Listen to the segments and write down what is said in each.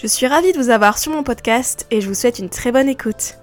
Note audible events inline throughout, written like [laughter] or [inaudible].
Je suis ravie de vous avoir sur mon podcast et je vous souhaite une très bonne écoute.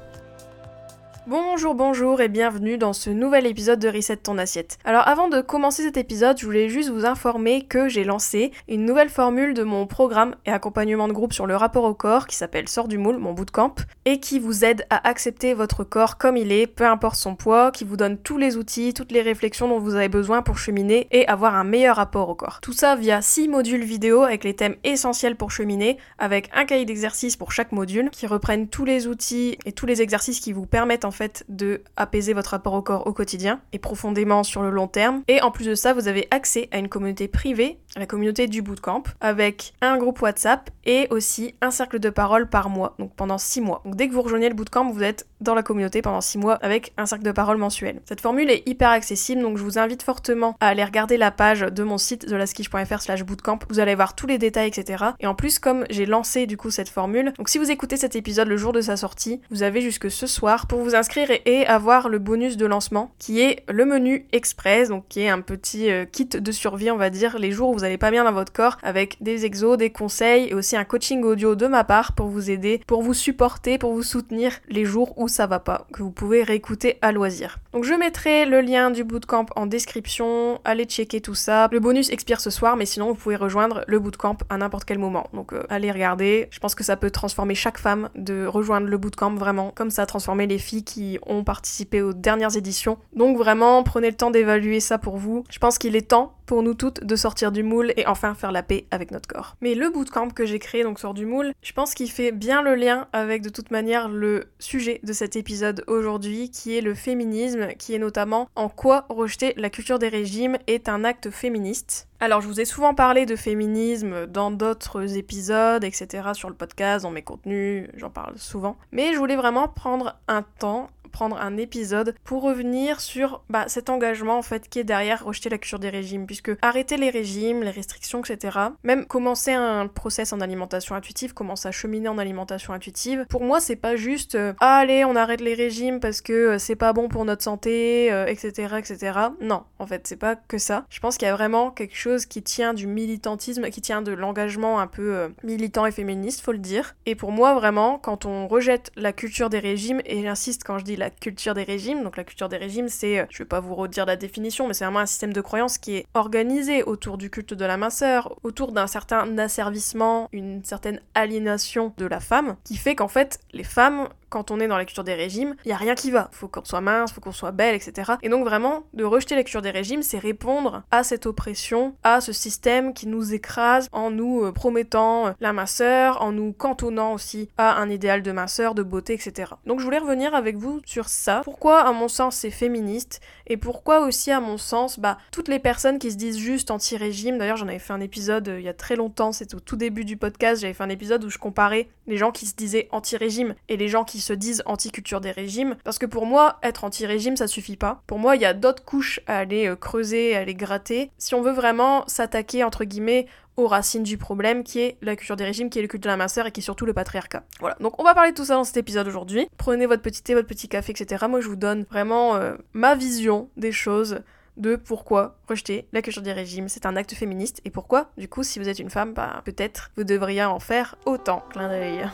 Bonjour, bonjour et bienvenue dans ce nouvel épisode de Reset ton assiette. Alors avant de commencer cet épisode, je voulais juste vous informer que j'ai lancé une nouvelle formule de mon programme et accompagnement de groupe sur le rapport au corps qui s'appelle Sort du moule, mon bootcamp, et qui vous aide à accepter votre corps comme il est, peu importe son poids, qui vous donne tous les outils, toutes les réflexions dont vous avez besoin pour cheminer et avoir un meilleur rapport au corps. Tout ça via 6 modules vidéo avec les thèmes essentiels pour cheminer, avec un cahier d'exercices pour chaque module, qui reprennent tous les outils et tous les exercices qui vous permettent en fait de apaiser votre rapport au corps au quotidien et profondément sur le long terme. Et en plus de ça, vous avez accès à une communauté privée, la communauté du bootcamp, avec un groupe WhatsApp et aussi un cercle de parole par mois, donc pendant 6 mois. Donc dès que vous rejoignez le bootcamp, vous êtes dans la communauté pendant 6 mois avec un cercle de parole mensuel. Cette formule est hyper accessible, donc je vous invite fortement à aller regarder la page de mon site thelaskish.fr slash bootcamp. Vous allez voir tous les détails, etc. Et en plus, comme j'ai lancé du coup cette formule, donc si vous écoutez cet épisode le jour de sa sortie, vous avez jusque ce soir pour vous inscrire et avoir le bonus de lancement qui est le menu express, donc qui est un petit euh, kit de survie, on va dire, les jours où vous n'allez pas bien dans votre corps, avec des exos, des conseils et aussi un coaching audio de ma part pour vous aider, pour vous supporter, pour vous soutenir les jours où ça va pas, que vous pouvez réécouter à loisir. Donc je mettrai le lien du bootcamp en description, allez checker tout ça. Le bonus expire ce soir, mais sinon vous pouvez rejoindre le bootcamp à n'importe quel moment. Donc euh, allez regarder, je pense que ça peut transformer chaque femme de rejoindre le bootcamp vraiment, comme ça a transformé les filles qui ont participé aux dernières éditions. Donc vraiment, prenez le temps d'évaluer ça pour vous. Je pense qu'il est temps pour nous toutes de sortir du moule et enfin faire la paix avec notre corps. Mais le bootcamp que j'ai créé, donc sort du moule, je pense qu'il fait bien le lien avec de toute manière le sujet de cet épisode aujourd'hui, qui est le féminisme, qui est notamment en quoi rejeter la culture des régimes est un acte féministe. Alors, je vous ai souvent parlé de féminisme dans d'autres épisodes, etc., sur le podcast, dans mes contenus, j'en parle souvent. Mais je voulais vraiment prendre un temps prendre un épisode pour revenir sur bah, cet engagement en fait qui est derrière rejeter la culture des régimes, puisque arrêter les régimes, les restrictions, etc., même commencer un process en alimentation intuitive, commencer à cheminer en alimentation intuitive, pour moi c'est pas juste euh, allez on arrête les régimes parce que euh, c'est pas bon pour notre santé, etc., euh, etc. Non, en fait c'est pas que ça. Je pense qu'il y a vraiment quelque chose qui tient du militantisme, qui tient de l'engagement un peu militant et féministe, faut le dire. Et pour moi vraiment, quand on rejette la culture des régimes, et j'insiste quand je dis la culture des régimes. Donc la culture des régimes, c'est, euh, je vais pas vous redire la définition, mais c'est vraiment un système de croyance qui est organisé autour du culte de la minceur, autour d'un certain asservissement, une certaine aliénation de la femme, qui fait qu'en fait, les femmes quand on est dans la culture des régimes, il y a rien qui va. Faut qu'on soit mince, faut qu'on soit belle, etc. Et donc vraiment, de rejeter la culture des régimes, c'est répondre à cette oppression, à ce système qui nous écrase en nous euh, promettant euh, la minceur, en nous cantonnant aussi à un idéal de minceur, de beauté, etc. Donc je voulais revenir avec vous sur ça. Pourquoi, à mon sens, c'est féministe et pourquoi aussi, à mon sens, bah toutes les personnes qui se disent juste anti-régime. D'ailleurs, j'en avais fait un épisode euh, il y a très longtemps. C'était au tout début du podcast. J'avais fait un épisode où je comparais les gens qui se disaient anti-régime et les gens qui se disent anti-culture des régimes. Parce que pour moi, être anti-régime, ça suffit pas. Pour moi, il y a d'autres couches à aller euh, creuser, à aller gratter. Si on veut vraiment s'attaquer, entre guillemets, aux racines du problème qui est la culture des régimes, qui est le culte de la minceur et qui est surtout le patriarcat. Voilà, donc on va parler de tout ça dans cet épisode aujourd'hui. Prenez votre petit thé, votre petit café, etc. Moi je vous donne vraiment euh, ma vision des choses de pourquoi rejeter la culture des régimes, c'est un acte féministe et pourquoi, du coup, si vous êtes une femme, bah, peut-être vous devriez en faire autant. Clin d'œil.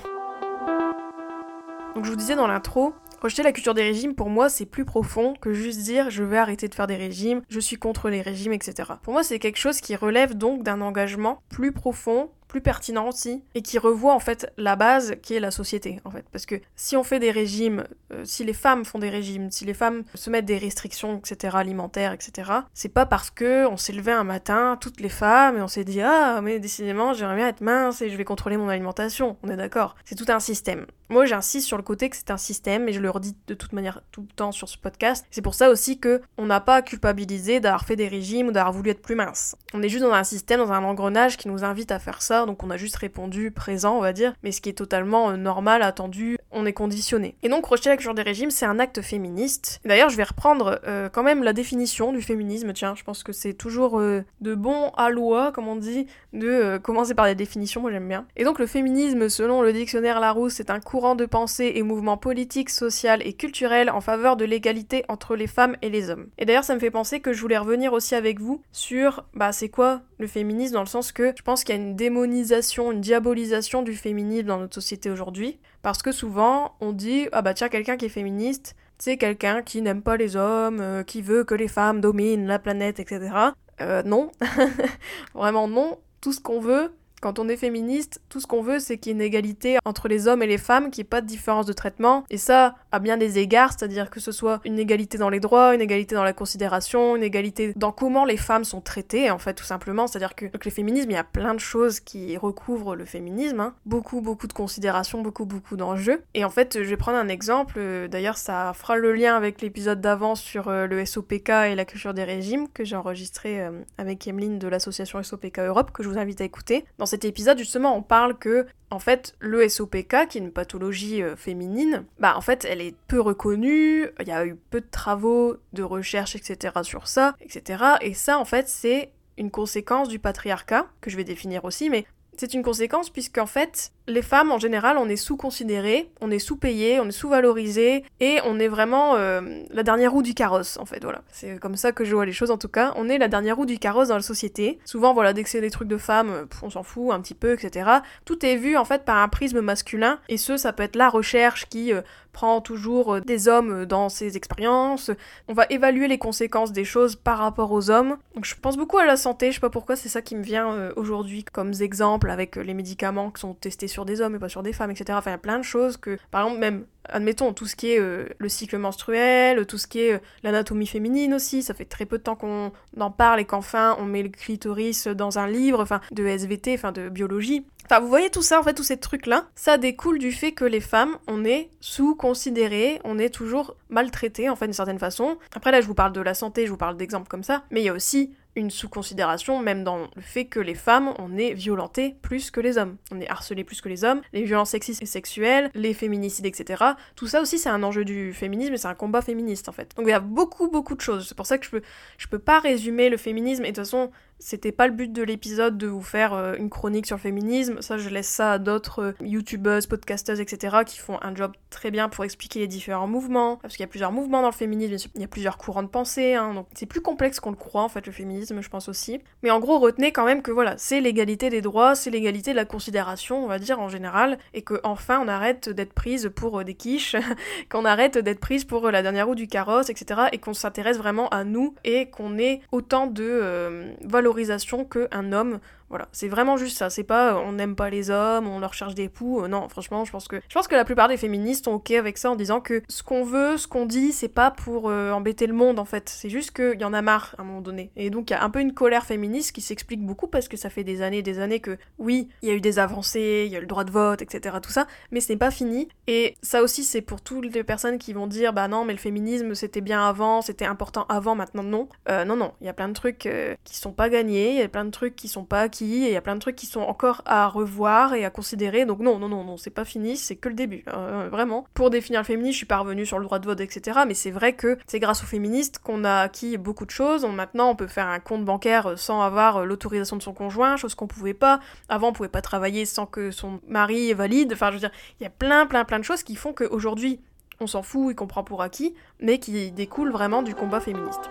Donc je vous disais dans l'intro, rejeter la culture des régimes pour moi c'est plus profond que juste dire je vais arrêter de faire des régimes, je suis contre les régimes, etc. Pour moi c'est quelque chose qui relève donc d'un engagement plus profond plus pertinent aussi et qui revoit en fait la base qui est la société en fait. Parce que si on fait des régimes euh, si les femmes font des régimes si les femmes se mettent des restrictions etc alimentaires etc c'est pas parce que on s'est levé un matin toutes les femmes et on s'est dit ah mais décidément j'aimerais bien être mince et je vais contrôler mon alimentation on est d'accord. C'est tout un système. Moi j'insiste sur le côté que c'est un système et je le redis de toute manière tout le temps sur ce podcast. C'est pour ça aussi que on n'a pas culpabilisé d'avoir fait des régimes ou d'avoir voulu être plus mince. On est juste dans un système dans un engrenage qui nous invite à faire ça donc on a juste répondu présent, on va dire, mais ce qui est totalement euh, normal, attendu, on est conditionné. Et donc rejeter la culture des régimes, c'est un acte féministe. D'ailleurs, je vais reprendre euh, quand même la définition du féminisme, tiens, je pense que c'est toujours euh, de bon à loi, comme on dit, de commencer par des définitions, moi j'aime bien. Et donc le féminisme, selon le dictionnaire Larousse, c'est un courant de pensée et mouvement politique, social et culturel en faveur de l'égalité entre les femmes et les hommes. Et d'ailleurs, ça me fait penser que je voulais revenir aussi avec vous sur, bah c'est quoi le féminisme dans le sens que je pense qu'il y a une une diabolisation du féminisme dans notre société aujourd'hui. Parce que souvent, on dit, ah bah tiens, quelqu'un qui est féministe, c'est quelqu'un qui n'aime pas les hommes, euh, qui veut que les femmes dominent la planète, etc. Euh, non. [laughs] Vraiment non. Tout ce qu'on veut, quand on est féministe, tout ce qu'on veut, c'est qu'il y ait une égalité entre les hommes et les femmes, qu'il n'y ait pas de différence de traitement. Et ça, à bien des égards, c'est-à-dire que ce soit une égalité dans les droits, une égalité dans la considération, une égalité dans comment les femmes sont traitées, en fait, tout simplement. C'est-à-dire que le féminisme, il y a plein de choses qui recouvrent le féminisme. Hein. Beaucoup, beaucoup de considérations, beaucoup, beaucoup d'enjeux. Et en fait, je vais prendre un exemple. D'ailleurs, ça fera le lien avec l'épisode d'avant sur euh, le SOPK et la culture des régimes que j'ai enregistré euh, avec Emeline de l'association SOPK Europe, que je vous invite à écouter. Cet épisode, justement, on parle que, en fait, le SOPK, qui est une pathologie euh, féminine, bah, en fait, elle est peu reconnue, il y a eu peu de travaux, de recherche, etc. sur ça, etc. Et ça, en fait, c'est une conséquence du patriarcat, que je vais définir aussi, mais c'est une conséquence puisqu'en fait, les femmes en général, on est sous-considérées, on est sous-payées, on est sous-valorisées et on est vraiment euh, la dernière roue du carrosse en fait. Voilà, c'est comme ça que je vois les choses en tout cas. On est la dernière roue du carrosse dans la société. Souvent, voilà, dès que c'est des trucs de femmes, euh, on s'en fout un petit peu, etc. Tout est vu en fait par un prisme masculin et ce, ça peut être la recherche qui euh, prend toujours des hommes dans ses expériences. On va évaluer les conséquences des choses par rapport aux hommes. Donc je pense beaucoup à la santé, je sais pas pourquoi, c'est ça qui me vient aujourd'hui comme exemple avec les médicaments qui sont testés sur des hommes et pas sur des femmes, etc. Enfin, il y a plein de choses que, par exemple, même, admettons, tout ce qui est euh, le cycle menstruel, tout ce qui est euh, l'anatomie féminine aussi, ça fait très peu de temps qu'on en parle et qu'enfin on met le clitoris dans un livre, enfin, de SVT, enfin, de biologie. Enfin, vous voyez tout ça, en fait, tous ces trucs-là, ça découle du fait que les femmes, on est sous-considérées, on est toujours maltraitées, en fait, d'une certaine façon. Après, là, je vous parle de la santé, je vous parle d'exemples comme ça, mais il y a aussi une sous-considération, même dans le fait que les femmes, on est violentées plus que les hommes. On est harcelées plus que les hommes, les violences sexistes et sexuelles, les féminicides, etc. Tout ça aussi, c'est un enjeu du féminisme et c'est un combat féministe, en fait. Donc il y a beaucoup, beaucoup de choses. C'est pour ça que je peux, je peux pas résumer le féminisme, et de toute façon, c'était pas le but de l'épisode de vous faire euh, une chronique sur le féminisme. Ça, je laisse ça à d'autres euh, youtubeuses, podcasteuses, etc. qui font un job très bien pour expliquer les différents mouvements. Parce qu'il y a plusieurs mouvements dans le féminisme, il y a plusieurs courants de pensée. Hein, donc c'est plus complexe qu'on le croit, en fait, le féminisme, je pense aussi. Mais en gros, retenez quand même que voilà, c'est l'égalité des droits, c'est l'égalité de la considération, on va dire, en général. Et que enfin, on arrête d'être prise pour euh, des quiches, [laughs] qu'on arrête d'être prise pour la dernière roue du carrosse, etc. Et qu'on s'intéresse vraiment à nous et qu'on ait autant de valorisation qu'un homme voilà, c'est vraiment juste ça. C'est pas euh, on n'aime pas les hommes, on leur cherche des poux. Euh, non, franchement, je pense que je pense que la plupart des féministes sont ok avec ça en disant que ce qu'on veut, ce qu'on dit, c'est pas pour euh, embêter le monde en fait. C'est juste qu'il y en a marre à un moment donné. Et donc il y a un peu une colère féministe qui s'explique beaucoup parce que ça fait des années, et des années que oui, il y a eu des avancées, il y a le droit de vote, etc. Tout ça, mais ce n'est pas fini. Et ça aussi, c'est pour toutes les personnes qui vont dire bah non, mais le féminisme c'était bien avant, c'était important avant, maintenant non. non, non, il y a plein de trucs qui sont pas gagnés, il y a plein de trucs qui sont pas acquis et il y a plein de trucs qui sont encore à revoir et à considérer. Donc non, non, non, non, c'est pas fini, c'est que le début, euh, vraiment. Pour définir le féminisme, je suis pas revenue sur le droit de vote, etc. Mais c'est vrai que c'est grâce aux féministes qu'on a acquis beaucoup de choses. maintenant, on peut faire un compte bancaire sans avoir euh, l'autorisation de son conjoint, chose qu'on pouvait pas. Avant, on pouvait pas travailler sans que son mari valide. Enfin, je veux dire, il y a plein, plein, plein de choses qui font qu'aujourd'hui, on s'en fout et qu'on prend pour acquis, mais qui découlent vraiment du combat féministe.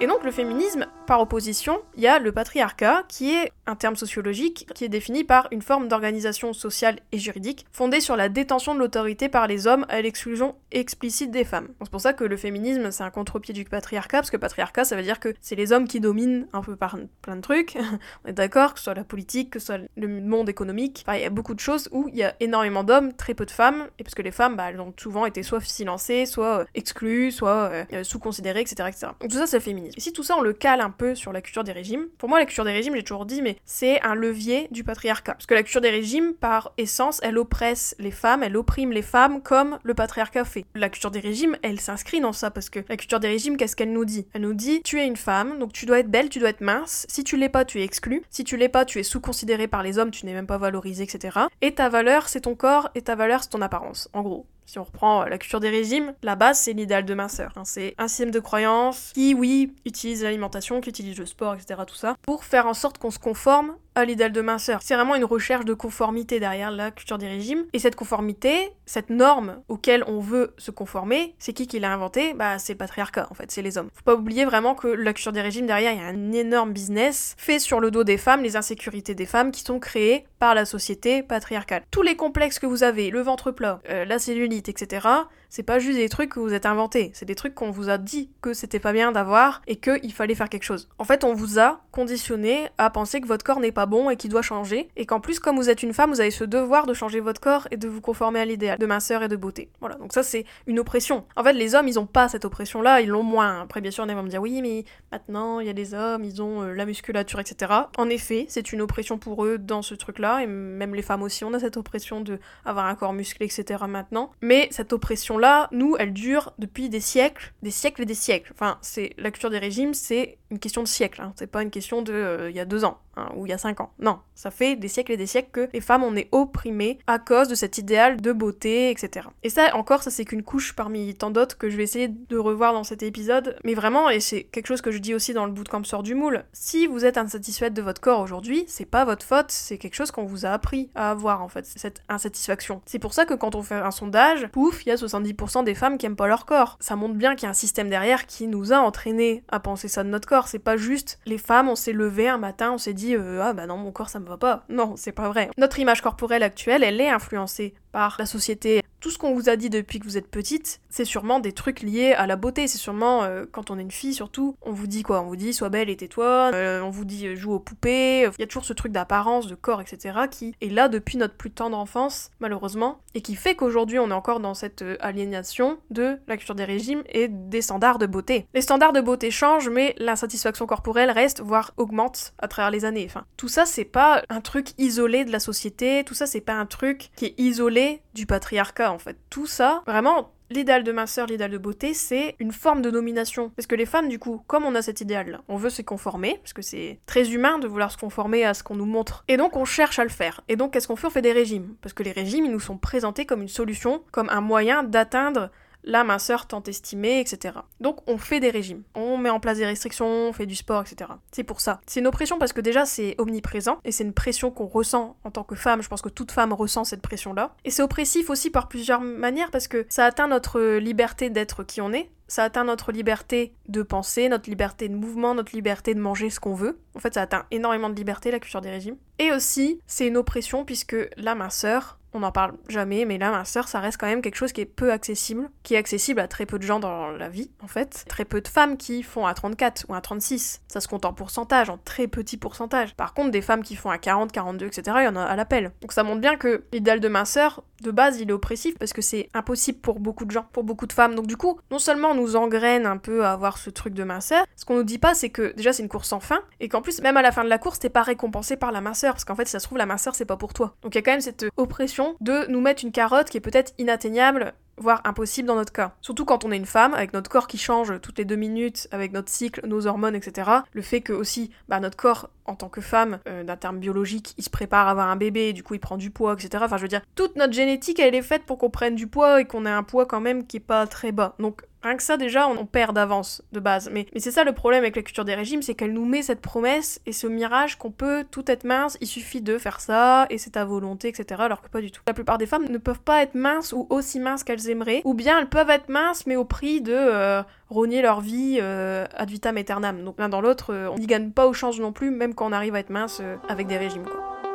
Et donc le féminisme, par opposition, il y a le patriarcat, qui est un terme sociologique qui est défini par une forme d'organisation sociale et juridique fondée sur la détention de l'autorité par les hommes à l'exclusion explicite des femmes. C'est pour ça que le féminisme, c'est un contre-pied du patriarcat, parce que patriarcat, ça veut dire que c'est les hommes qui dominent un peu par plein de trucs, [laughs] on est d'accord, que ce soit la politique, que ce soit le monde économique, il y a beaucoup de choses où il y a énormément d'hommes, très peu de femmes, et parce que les femmes, bah, elles ont souvent été soit silencées, soit euh, exclues, soit euh, sous-considérées, etc.. Donc tout ça, c'est le Et si tout ça, on le cale un peu sur la culture des régimes. Pour moi, la culture des régimes, j'ai toujours dit, mais c'est un levier du patriarcat. Parce que la culture des régimes, par essence, elle oppresse les femmes, elle opprime les femmes comme le patriarcat fait. La culture des régimes, elle s'inscrit dans ça, parce que la culture des régimes, qu'est-ce qu'elle nous dit? Elle nous dit, tu es une femme, donc tu dois être belle, tu dois être mince. Si tu l'es pas, tu es exclu. Si tu l'es pas, tu es sous-considéré par les hommes, tu n'es même pas valorisé, etc. Et ta valeur, c'est ton corps, et ta valeur, c'est ton apparence. En gros. Si on reprend la culture des régimes, la base c'est l'idéal de minceur. C'est un système de croyance qui, oui, utilise l'alimentation, qui utilise le sport, etc. tout ça, pour faire en sorte qu'on se conforme à l'idéal de minceur. C'est vraiment une recherche de conformité derrière la culture des régimes. Et cette conformité, cette norme auquel on veut se conformer, c'est qui qui l'a inventé Bah c'est le patriarcat en fait, c'est les hommes. Faut pas oublier vraiment que la culture des régimes derrière, il y a un énorme business fait sur le dos des femmes, les insécurités des femmes qui sont créées par la société patriarcale. Tous les complexes que vous avez, le ventre plat, euh, la cellulite, etc., c'est pas juste des trucs que vous êtes inventés, c'est des trucs qu'on vous a dit que c'était pas bien d'avoir et qu'il fallait faire quelque chose. En fait, on vous a conditionné à penser que votre corps n'est pas bon et qu'il doit changer, et qu'en plus, comme vous êtes une femme, vous avez ce devoir de changer votre corps et de vous conformer à l'idéal de minceur et de beauté. Voilà, donc ça c'est une oppression. En fait, les hommes, ils ont pas cette oppression-là, ils l'ont moins. Après, bien sûr, on va me dire oui, mais maintenant, il y a des hommes, ils ont euh, la musculature, etc. En effet, c'est une oppression pour eux dans ce truc-là, et même les femmes aussi, on a cette oppression de avoir un corps musclé, etc. maintenant. Mais cette oppression là, nous, elle dure depuis des siècles, des siècles et des siècles. Enfin, c'est la culture des régimes, c'est une question de siècle. Hein. C'est pas une question de euh, il y a deux ans hein, ou il y a cinq ans. Non, ça fait des siècles et des siècles que les femmes on est opprimées à cause de cet idéal de beauté, etc. Et ça, encore, ça c'est qu'une couche parmi tant d'autres que je vais essayer de revoir dans cet épisode. Mais vraiment, et c'est quelque chose que je dis aussi dans le bootcamp sort du moule. Si vous êtes insatisfaite de votre corps aujourd'hui, c'est pas votre faute, c'est quelque chose qu'on vous a appris à avoir en fait, cette insatisfaction. C'est pour ça que quand on fait un sondage, pouf, il y a 70% des femmes qui aiment pas leur corps. Ça montre bien qu'il y a un système derrière qui nous a entraînés à penser ça de notre corps. C'est pas juste les femmes, on s'est levé un matin, on s'est dit euh, ah bah non mon corps ça me va pas. Non, c'est pas vrai. Notre image corporelle actuelle, elle est influencée par la société. Tout ce qu'on vous a dit depuis que vous êtes petite, c'est sûrement des trucs liés à la beauté. C'est sûrement, euh, quand on est une fille surtout, on vous dit quoi? On vous dit sois belle et tais-toi, euh, on vous dit euh, joue aux poupées. Il y a toujours ce truc d'apparence, de corps, etc. qui est là depuis notre plus tendre enfance, malheureusement, et qui fait qu'aujourd'hui on est encore dans cette aliénation de la culture des régimes et des standards de beauté. Les standards de beauté changent, mais l'insatisfaction corporelle reste, voire augmente à travers les années. Tout ça c'est pas un truc isolé de la société, tout ça c'est pas un truc qui est isolé du patriarcat en fait. Tout ça, vraiment, l'idéal de minceur, l'idéal de beauté, c'est une forme de domination. Parce que les femmes, du coup, comme on a cet idéal, on veut se conformer, parce que c'est très humain de vouloir se conformer à ce qu'on nous montre. Et donc on cherche à le faire. Et donc qu'est-ce qu'on fait? On fait des régimes. Parce que les régimes, ils nous sont présentés comme une solution, comme un moyen d'atteindre la minceur tant estimée, etc. Donc on fait des régimes, on met en place des restrictions, on fait du sport, etc. C'est pour ça. C'est une oppression parce que déjà c'est omniprésent et c'est une pression qu'on ressent en tant que femme. Je pense que toute femme ressent cette pression-là. Et c'est oppressif aussi par plusieurs manières parce que ça atteint notre liberté d'être qui on est, ça atteint notre liberté de penser, notre liberté de mouvement, notre liberté de manger ce qu'on veut. En fait, ça atteint énormément de liberté, la culture des régimes. Et aussi, c'est une oppression puisque la minceur, on n'en parle jamais, mais la minceur, ça reste quand même quelque chose qui est peu accessible, qui est accessible à très peu de gens dans la vie, en fait. Très peu de femmes qui font à 34 ou à 36. Ça se compte en pourcentage, en très petit pourcentage. Par contre, des femmes qui font à 40, 42, etc., il y en a à l'appel. Donc ça montre bien que l'idéal de minceur, de base, il est oppressif parce que c'est impossible pour beaucoup de gens, pour beaucoup de femmes. Donc du coup, non seulement on nous engraine un peu à avoir ce truc de minceur, ce qu'on nous dit pas, c'est que déjà c'est une course sans fin, et qu'en plus, même à la fin de la course, t'es pas récompensé par la minceur, parce qu'en fait, ça se trouve, la minceur, c'est pas pour toi. Donc il y a quand même cette oppression de nous mettre une carotte qui est peut-être inatteignable voire impossible dans notre cas. Surtout quand on est une femme, avec notre corps qui change toutes les deux minutes, avec notre cycle, nos hormones, etc. Le fait que aussi, bah, notre corps, en tant que femme, euh, d'un terme biologique, il se prépare à avoir un bébé, du coup il prend du poids, etc. Enfin je veux dire, toute notre génétique, elle est faite pour qu'on prenne du poids et qu'on ait un poids quand même qui est pas très bas. Donc Rien que ça, déjà, on perd d'avance, de base. Mais, c'est ça le problème avec la culture des régimes, c'est qu'elle nous met cette promesse et ce mirage qu'on peut tout être mince, il suffit de faire ça, et c'est ta volonté, etc. Alors que pas du tout. La plupart des femmes ne peuvent pas être minces ou aussi minces qu'elles aimeraient, ou bien elles peuvent être minces, mais au prix de euh, rogner leur vie euh, ad vitam aeternam. Donc l'un dans l'autre, euh, on n'y gagne pas au change non plus, même quand on arrive à être mince avec des régimes, quoi.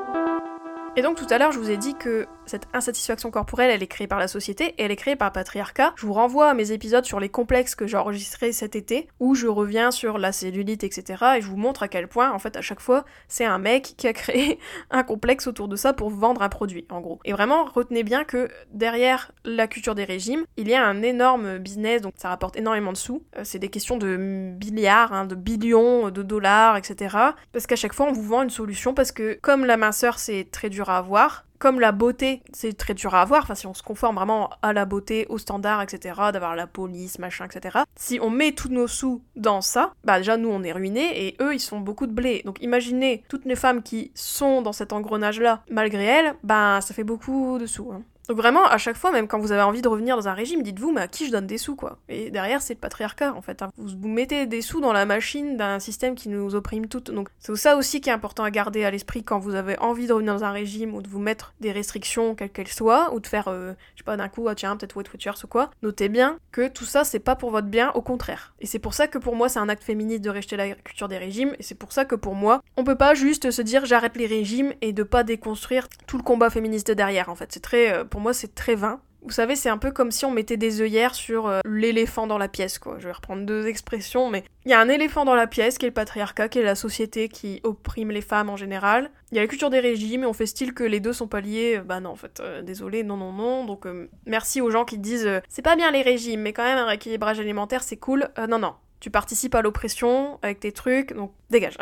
Et donc tout à l'heure, je vous ai dit que cette insatisfaction corporelle, elle est créée par la société et elle est créée par le patriarcat. Je vous renvoie à mes épisodes sur les complexes que j'ai enregistrés cet été, où je reviens sur la cellulite, etc. Et je vous montre à quel point, en fait, à chaque fois, c'est un mec qui a créé [laughs] un complexe autour de ça pour vendre un produit, en gros. Et vraiment, retenez bien que derrière la culture des régimes, il y a un énorme business, donc ça rapporte énormément de sous. Euh, c'est des questions de milliards, hein, de billions de dollars, etc. Parce qu'à chaque fois, on vous vend une solution parce que comme la minceur, c'est très dur à avoir, comme la beauté, c'est très dur à avoir, enfin si on se conforme vraiment à la beauté, aux standards, etc., d'avoir la police, machin, etc. Si on met tous nos sous dans ça, bah déjà nous on est ruinés et eux ils sont beaucoup de blé. Donc imaginez toutes les femmes qui sont dans cet engrenage-là, malgré elles, bah ça fait beaucoup de sous. Hein. Donc vraiment, à chaque fois, même quand vous avez envie de revenir dans un régime, dites-vous, mais à qui je donne des sous, quoi Et derrière, c'est le patriarcat, en fait. Hein. Vous, vous mettez des sous dans la machine d'un système qui nous opprime toutes. Donc c'est ça aussi qui est important à garder à l'esprit quand vous avez envie de revenir dans un régime ou de vous mettre des restrictions, quelles qu'elles soient, ou de faire, euh, je sais pas, d'un coup, ah, tiens, peut-être Weight Watchers ou quoi. Notez bien que tout ça, c'est pas pour votre bien, au contraire. Et c'est pour ça que pour moi, c'est un acte féministe de rejeter la culture des régimes, et c'est pour ça que pour moi, on peut pas juste se dire j'arrête les régimes et de pas déconstruire tout le combat féministe derrière, en fait. C'est très, euh, pour moi, c'est très vain. Vous savez, c'est un peu comme si on mettait des œillères sur euh, l'éléphant dans la pièce, quoi. Je vais reprendre deux expressions, mais il y a un éléphant dans la pièce qui est le patriarcat, qui est la société qui opprime les femmes en général. Il y a la culture des régimes et on fait style que les deux sont pas liés. Bah non, en fait, euh, désolé, non, non, non. Donc merci aux gens qui disent c'est pas bien les régimes, mais quand même un rééquilibrage alimentaire c'est cool. non, non. Tu participes à l'oppression avec tes trucs, donc dégage.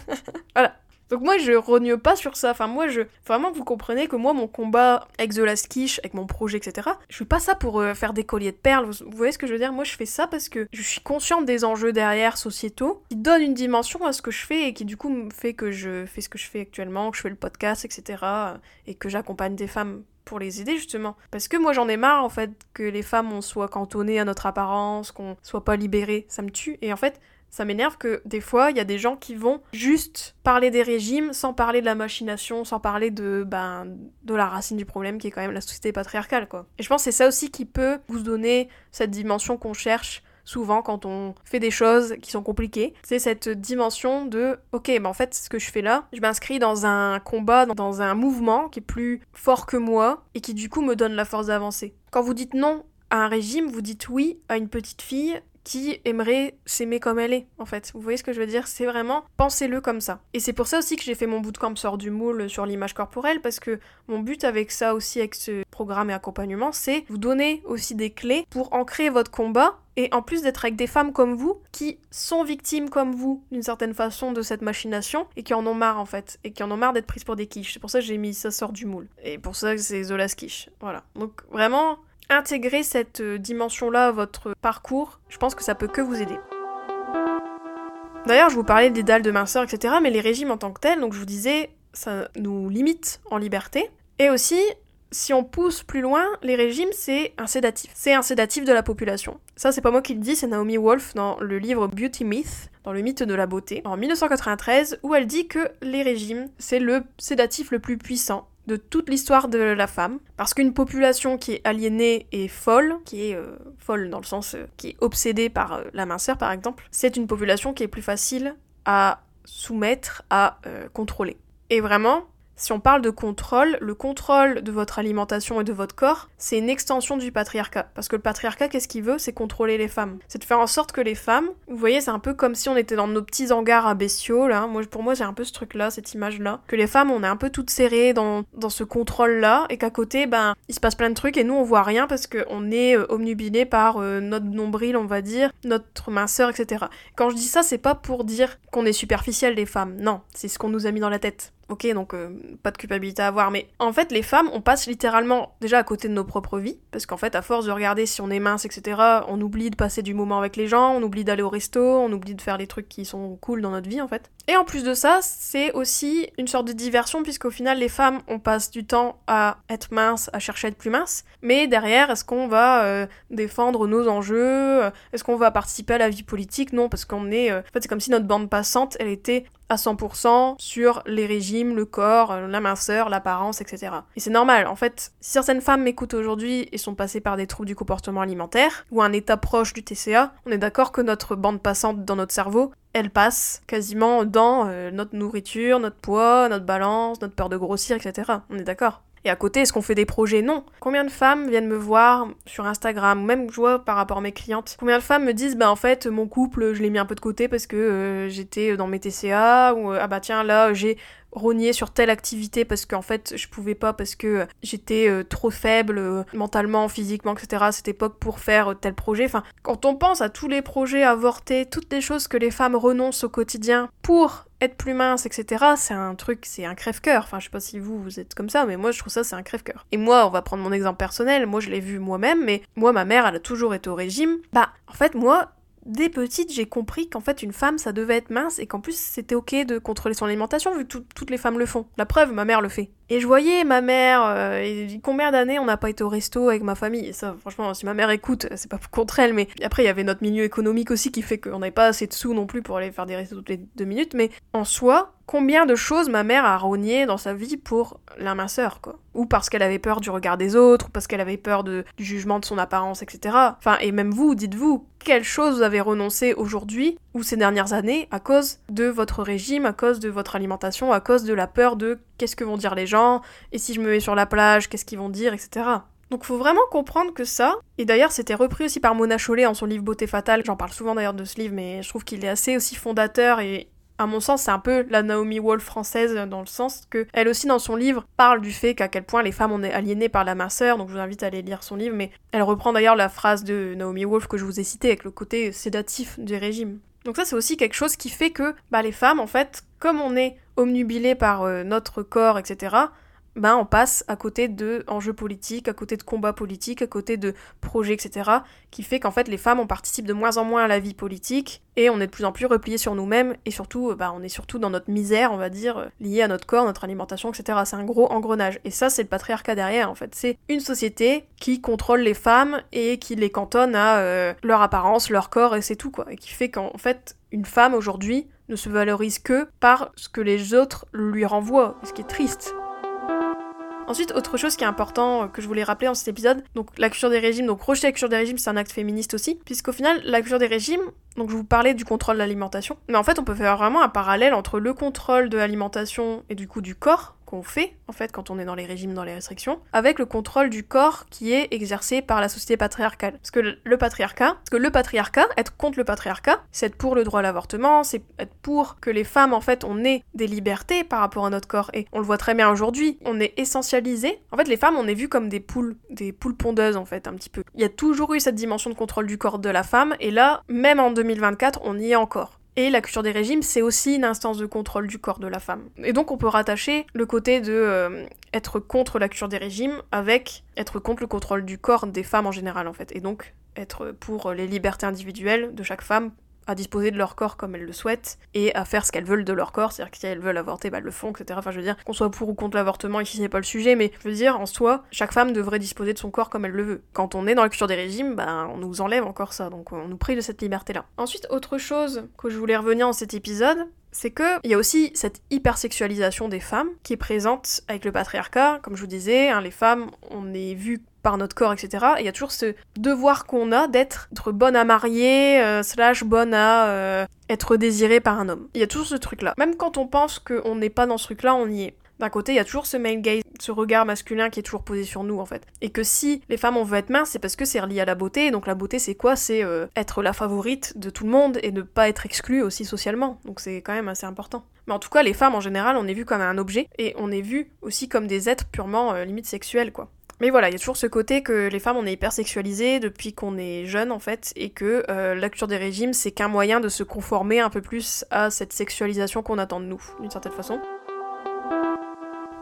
[laughs] voilà. Donc moi je rogne pas sur ça. Enfin moi je vraiment vous comprenez que moi mon combat avec The Last Kish, avec mon projet etc. Je fais pas ça pour euh, faire des colliers de perles. Vous, voyez ce que je veux dire? Moi je fais ça parce que je suis consciente des enjeux derrière sociétaux qui donnent une dimension à ce que je fais et qui du coup me fait que je fais ce que je fais actuellement, que je fais le podcast etc. Et que j'accompagne des femmes pour les aider justement. Parce que moi j'en ai marre en fait que les femmes on soit cantonnées à notre apparence, qu'on soit pas libérées, ça me tue. Et en fait ça m'énerve que des fois, il y a des gens qui vont juste parler des régimes sans parler de la machination, sans parler de, ben, de la racine du problème qui est quand même la société patriarcale, quoi. Et je pense que c'est ça aussi qui peut vous donner cette dimension qu'on cherche souvent quand on fait des choses qui sont compliquées. C'est cette dimension de, ok, ben en fait, ce que je fais là, je m'inscris dans un combat, dans un mouvement qui est plus fort que moi et qui du coup me donne la force d'avancer. Quand vous dites non à un régime, vous dites oui à une petite fille qui aimerait s'aimer comme elle est, en fait. Vous voyez ce que je veux dire? C'est vraiment, pensez-le comme ça. Et c'est pour ça aussi que j'ai fait mon bootcamp sort du moule sur l'image corporelle, parce que mon but avec ça aussi, avec ce programme et accompagnement, c'est vous donner aussi des clés pour ancrer votre combat et en plus d'être avec des femmes comme vous, qui sont victimes comme vous, d'une certaine façon, de cette machination, et qui en ont marre en fait, et qui en ont marre d'être prises pour des quiches. C'est pour ça que j'ai mis ça sort du moule. Et pour ça que c'est Zolas quiche. Voilà. Donc vraiment, intégrer cette euh, dimension-là à votre parcours, je pense que ça peut que vous aider. D'ailleurs, je vous parlais des dalles de minceur, etc., mais les régimes en tant que tels, donc je vous disais, ça nous limite en liberté. Et aussi, si on pousse plus loin, les régimes, c'est un sédatif. C'est un sédatif de la population. Ça, c'est pas moi qui le dis, c'est Naomi Wolf dans le livre Beauty Myth, dans le mythe de la beauté, en 1993, où elle dit que les régimes, c'est le sédatif le plus puissant de toute l'histoire de la femme, parce qu'une population qui est aliénée et folle, qui est euh, folle dans le sens euh, qui est obsédée par euh, la minceur par exemple, c'est une population qui est plus facile à soumettre, à contrôler. Et vraiment, si on parle de contrôle, le contrôle de votre alimentation et de votre corps, c'est une extension du patriarcat. Parce que le patriarcat, qu'est-ce qu'il veut? C'est contrôler les femmes. C'est de faire en sorte que les femmes, vous voyez, c'est un peu comme si on était dans nos petits hangars à bestiaux, là. Moi, pour moi, j'ai un peu ce truc-là, cette image-là. Que les femmes, on est un peu toutes serrées dans, dans ce contrôle-là, et qu'à côté, ben, il se passe plein de trucs, et nous, on voit rien parce qu'on est euh, omnubilé par euh, notre nombril, on va dire, notre minceur, etc. Quand je dis ça, c'est pas pour dire qu'on est superficiel, les femmes. Non, c'est ce qu'on nous a mis dans la tête. Ok, donc euh, pas de culpabilité à avoir, mais en fait, les femmes, on passe littéralement déjà à côté de nos propres vies, parce qu'en fait, à force de regarder si on est mince, etc., on oublie de passer du moment avec les gens, on oublie d'aller au resto, on oublie de faire les trucs qui sont cool dans notre vie, en fait. Et en plus de ça, c'est aussi une sorte de diversion, puisqu'au final, les femmes, on passe du temps à être mince, à chercher à être plus mince, mais derrière, est-ce qu'on va euh, défendre nos enjeux Est-ce qu'on va participer à la vie politique? Non, parce qu'on est... Euh, en fait, c'est comme si notre bande passante, elle était à 100% sur les régimes, le corps, euh, la minceur, l'apparence, etc. Et c'est normal, en fait, si certaines femmes m'écoutent aujourd'hui et sont passées par des troubles du comportement alimentaire, ou un état proche du TCA, on est d'accord que notre bande passante dans notre cerveau, elle passe quasiment dans euh, notre nourriture, notre poids, notre balance, notre peur de grossir, etc. On est d'accord et à côté, est-ce qu'on fait des projets Non. Combien de femmes viennent me voir sur Instagram, ou même je vois par rapport à mes clientes, combien de femmes me disent, bah en fait, mon couple, je l'ai mis un peu de côté parce que euh, j'étais dans mes TCA, ou euh, ah bah tiens, là, j'ai rogné sur telle activité parce qu'en fait je pouvais pas parce que j'étais euh, trop faible mentalement, physiquement, etc. à cette époque pour faire tel projet. Enfin, quand on pense à tous les projets avortés, toutes les choses que les femmes renoncent au quotidien pour être plus mince, etc., c'est un truc, c'est un crève-cœur. Enfin, je sais pas si vous, vous êtes comme ça, mais moi, je trouve ça, c'est un crève-cœur. Et moi, on va prendre mon exemple personnel, moi, je l'ai vu moi-même, mais moi, ma mère, elle a toujours été au régime. Bah, en fait, moi, dès petite, j'ai compris qu'en fait, une femme, ça devait être mince et qu'en plus, c'était ok de contrôler son alimentation vu que toutes les femmes le font. La preuve, ma mère le fait. Et je voyais ma mère, euh, combien d'années on n'a pas été au resto avec ma famille? Et ça, franchement, si ma mère écoute, c'est pas contre elle, mais après, il y avait notre milieu économique aussi qui fait qu'on n'avait pas assez de sous non plus pour aller faire des restos toutes les deux minutes. Mais en soi, combien de choses ma mère a rogné dans sa vie pour la minceur, quoi? Ou parce qu'elle avait peur du regard des autres, ou parce qu'elle avait peur du jugement de son apparence, etc. Enfin, et même vous, dites-vous, quelle chose vous avez renoncé aujourd'hui ou ces dernières années à cause de votre régime, à cause de votre alimentation, à cause de la peur de qu'est-ce que vont dire les gens, et si je me mets sur la plage, qu'est-ce qu'ils vont dire, etc. Donc faut vraiment comprendre que ça, et d'ailleurs c'était repris aussi par Mona Chollet en son livre Beauté fatale, j'en parle souvent d'ailleurs de ce livre, mais je trouve qu'il est assez aussi fondateur et à mon sens, c'est un peu la Naomi Wolf française dans le sens que elle aussi dans son livre parle du fait qu'à quel point les femmes on est aliénées par la minceur. Donc je vous invite à aller lire son livre, mais elle reprend d'ailleurs la phrase de Naomi Wolf que je vous ai citée avec le côté sédatif du régime. Donc ça c'est aussi quelque chose qui fait que bah, les femmes en fait, comme on est omnubilé par euh, notre corps, etc., ben on passe à côté de enjeux politiques, à côté de combats politiques, à côté de projets, etc., qui fait qu'en fait les femmes on participe de moins en moins à la vie politique et on est de plus en plus replié sur nous-mêmes et surtout bah, on est surtout dans notre misère, on va dire, liée à notre corps, notre alimentation, etc. C'est un gros engrenage. Et ça c'est le patriarcat derrière en fait. C'est une société qui contrôle les femmes et qui les cantonne à euh, leur apparence, leur corps et c'est tout quoi. Et qui fait qu'en fait une femme aujourd'hui ne se valorise que par ce que les autres lui renvoient, ce qui est triste. Ensuite, autre chose qui est important euh, que je voulais rappeler dans cet épisode, donc la culture des régimes, donc rejeter la culture des régimes, c'est un acte féministe aussi, puisqu'au final, la culture des régimes, donc je vous parlais du contrôle de l'alimentation, mais en fait on peut faire vraiment un parallèle entre le contrôle de l'alimentation et du coup du corps, qu'on fait, en fait, quand on est dans les régimes, dans les restrictions, avec le contrôle du corps qui est exercé par la société patriarcale. Parce que le patriarcat, parce que le patriarcat, être contre le patriarcat, c'est être pour le droit à l'avortement, c'est être pour que les femmes, en fait, on ait des libertés par rapport à notre corps. Et on le voit très bien aujourd'hui, on est essentialisé. En fait, les femmes, on est vu comme des poules, des poules pondeuses, en fait, un petit peu. Il y a toujours eu cette dimension de contrôle du corps de la femme, et là, même en 2024, on y est encore. Et la culture des régimes, c'est aussi une instance de contrôle du corps de la femme. Et donc on peut rattacher le côté de euh, être contre la culture des régimes avec être contre le contrôle du corps des femmes en général en fait. Et donc être pour les libertés individuelles de chaque femme à disposer de leur corps comme elles le souhaitent et à faire ce qu'elles veulent de leur corps, c'est-à-dire que si elles veulent avorter, bah elles le font, etc. Enfin, je veux dire, qu'on soit pour ou contre l'avortement, ici c'est pas le sujet, mais je veux dire, en soi, chaque femme devrait disposer de son corps comme elle le veut. Quand on est dans la culture des régimes, bah on nous enlève encore ça, donc on nous prive de cette liberté-là. Ensuite, autre chose que je voulais revenir dans cet épisode, c'est que il y a aussi cette hypersexualisation des femmes qui est présente avec le patriarcat, comme je vous disais, hein, les femmes, on est vu par notre corps, etc. il y a toujours ce devoir qu'on a d'être bonne à marier, euh, slash bonne à euh, être désirée par un homme. Il y a toujours ce truc-là. Même quand on pense qu'on n'est pas dans ce truc-là, on y est. D'un côté, il y a toujours ce male gaze, ce regard masculin qui est toujours posé sur nous en fait. Et que si les femmes on veut être minces, c'est parce que c'est relié à la beauté. donc la beauté c'est quoi? C'est euh, être la favorite de tout le monde et ne pas être exclue aussi socialement. Donc c'est quand même assez important. Mais en tout cas, les femmes en général, on est vu comme un objet et on est vu aussi comme des êtres purement limite sexuels quoi. Mais voilà, il y a toujours ce côté que les femmes, on est hyper sexualisées depuis qu'on est jeune en fait, et que euh, la culture des régimes, c'est qu'un moyen de se conformer un peu plus à cette sexualisation qu'on attend de nous, d'une certaine façon.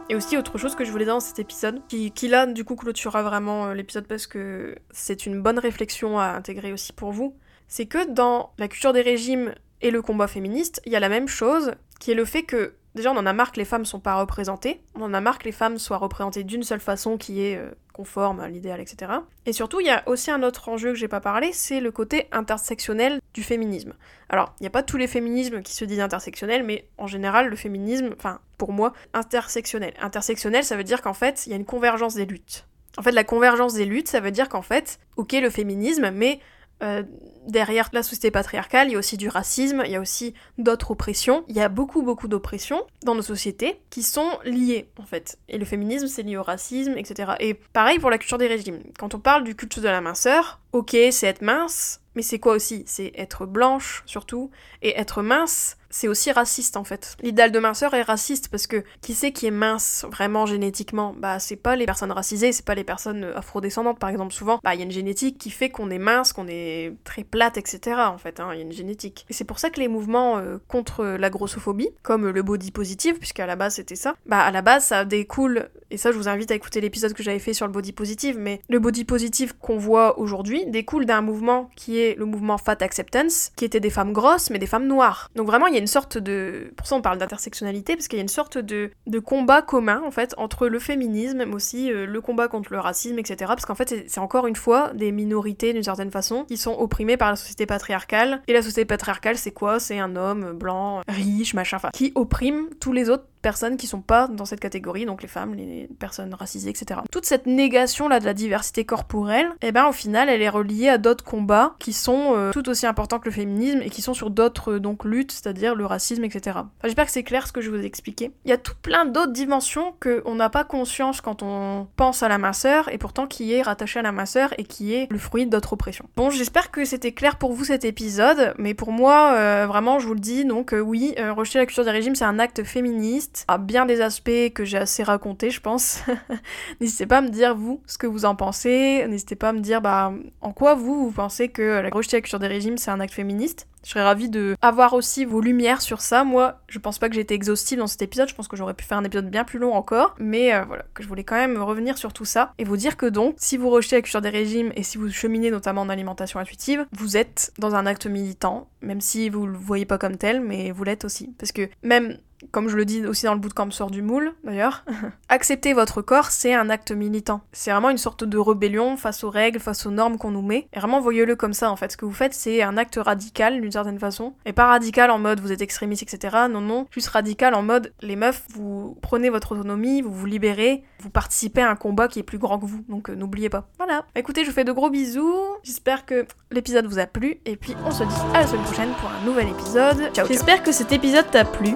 Et aussi autre chose que je voulais dire dans cet épisode, qui, qui là du coup clôturera vraiment euh, l'épisode parce que c'est une bonne réflexion à intégrer aussi pour vous, c'est que dans la culture des régimes et le combat féministe, il y a la même chose, qui est le fait que Déjà, on en a marre que les femmes sont pas représentées. On en a marre que les femmes soient représentées d'une seule façon qui est euh, conforme à l'idéal, etc. Et surtout, il y a aussi un autre enjeu que j'ai pas parlé, c'est le côté intersectionnel du féminisme. Alors, il n'y a pas tous les féminismes qui se disent intersectionnels, mais en général, le féminisme, enfin, pour moi, intersectionnel. Intersectionnel, ça veut dire qu'en fait, il y a une convergence des luttes. En fait, la convergence des luttes, ça veut dire qu'en fait, ok, le féminisme, mais euh, derrière la société patriarcale, il y a aussi du racisme, il y a aussi d'autres oppressions. Il y a beaucoup, beaucoup d'oppressions dans nos sociétés qui sont liées, en fait. Et le féminisme, c'est lié au racisme, etc. Et pareil pour la culture des régimes. Quand on parle du culte de la minceur, ok, c'est être mince, mais c'est quoi aussi? C'est être blanche, surtout, et être mince, c'est aussi raciste en fait. L'idéal de minceur est raciste parce que qui c'est qui est mince vraiment génétiquement? Bah c'est pas les personnes racisées, c'est pas les personnes afrodescendantes par exemple. Souvent, bah il y a une génétique qui fait qu'on est mince, qu'on est très etc. En fait, hein, il y a une génétique. Et c'est pour ça que les mouvements euh, contre la grossophobie, comme le body positive, puisqu'à la base c'était ça, bah à la base ça découle, et ça je vous invite à écouter l'épisode que j'avais fait sur le body positive, mais le body positive qu'on voit aujourd'hui découle d'un mouvement qui est le mouvement Fat Acceptance, qui était des femmes grosses mais des femmes noires. Donc vraiment il y a une sorte de... Pour ça on parle d'intersectionnalité, parce qu'il y a une sorte de, de combat commun, en fait, entre le féminisme, mais aussi euh, le combat contre le racisme, etc. Parce qu'en fait, c'est encore une fois des minorités, d'une certaine façon, qui sont opprimées par la société patriarcale. Et la société patriarcale, c'est quoi? C'est un homme blanc, riche, machin, enfin, qui opprime tous les autres personnes qui sont pas dans cette catégorie, donc les femmes, les personnes racisées, etc. Toute cette négation là de la diversité corporelle, et eh ben au final elle est reliée à d'autres combats qui sont euh, tout aussi importants que le féminisme et qui sont sur d'autres euh, donc luttes, c'est-à-dire le racisme, etc. J'espère que c'est clair ce que je vous ai expliqué. Il y a tout plein d'autres dimensions que on n'a pas conscience quand on pense à la minceur et pourtant qui est rattaché à la minceur et qui est le fruit d'autres oppressions. Bon, j'espère que c'était clair pour vous cet épisode, mais pour moi euh, vraiment je vous le dis donc oui, rejeter la culture des régimes c'est un acte féministe à bien des aspects que j'ai assez racontés, je pense. [laughs] n'hésitez pas à me dire, vous, ce que vous en pensez. N'hésitez pas à me dire, bah, en quoi vous, vous pensez que la rejeter culture des régimes, c'est un acte féministe. Je serais ravie de avoir aussi vos lumières sur ça. Moi, je pense pas que j'ai été exhaustive dans cet épisode. Je pense que j'aurais pu faire un épisode bien plus long encore. Mais euh, voilà, que je voulais quand même revenir sur tout ça et vous dire que donc, si vous rejetez la culture des régimes et si vous cheminez notamment en alimentation intuitive, vous êtes dans un acte militant, même si vous le voyez pas comme tel, mais vous l'êtes aussi. Parce que même comme je le dis aussi dans le bootcamp sort du moule d'ailleurs, [laughs] accepter votre corps, c'est un acte militant. C'est vraiment une sorte de rébellion face aux règles, face aux normes qu'on nous met. Et vraiment, voyez-le comme ça en fait. Ce que vous faites, c'est un acte radical d'une certaine façon. Et pas radical en mode vous êtes extrémiste, etc. Non, non. Juste radical en mode les meufs, vous prenez votre autonomie, vous vous libérez, vous participez à un combat qui est plus grand que vous. Donc euh, n'oubliez pas. Voilà. Écoutez, je vous fais de gros bisous. J'espère que l'épisode vous a plu. Et puis on se dit à la semaine prochaine pour un nouvel épisode. Ciao. J'espère que cet épisode t'a plu.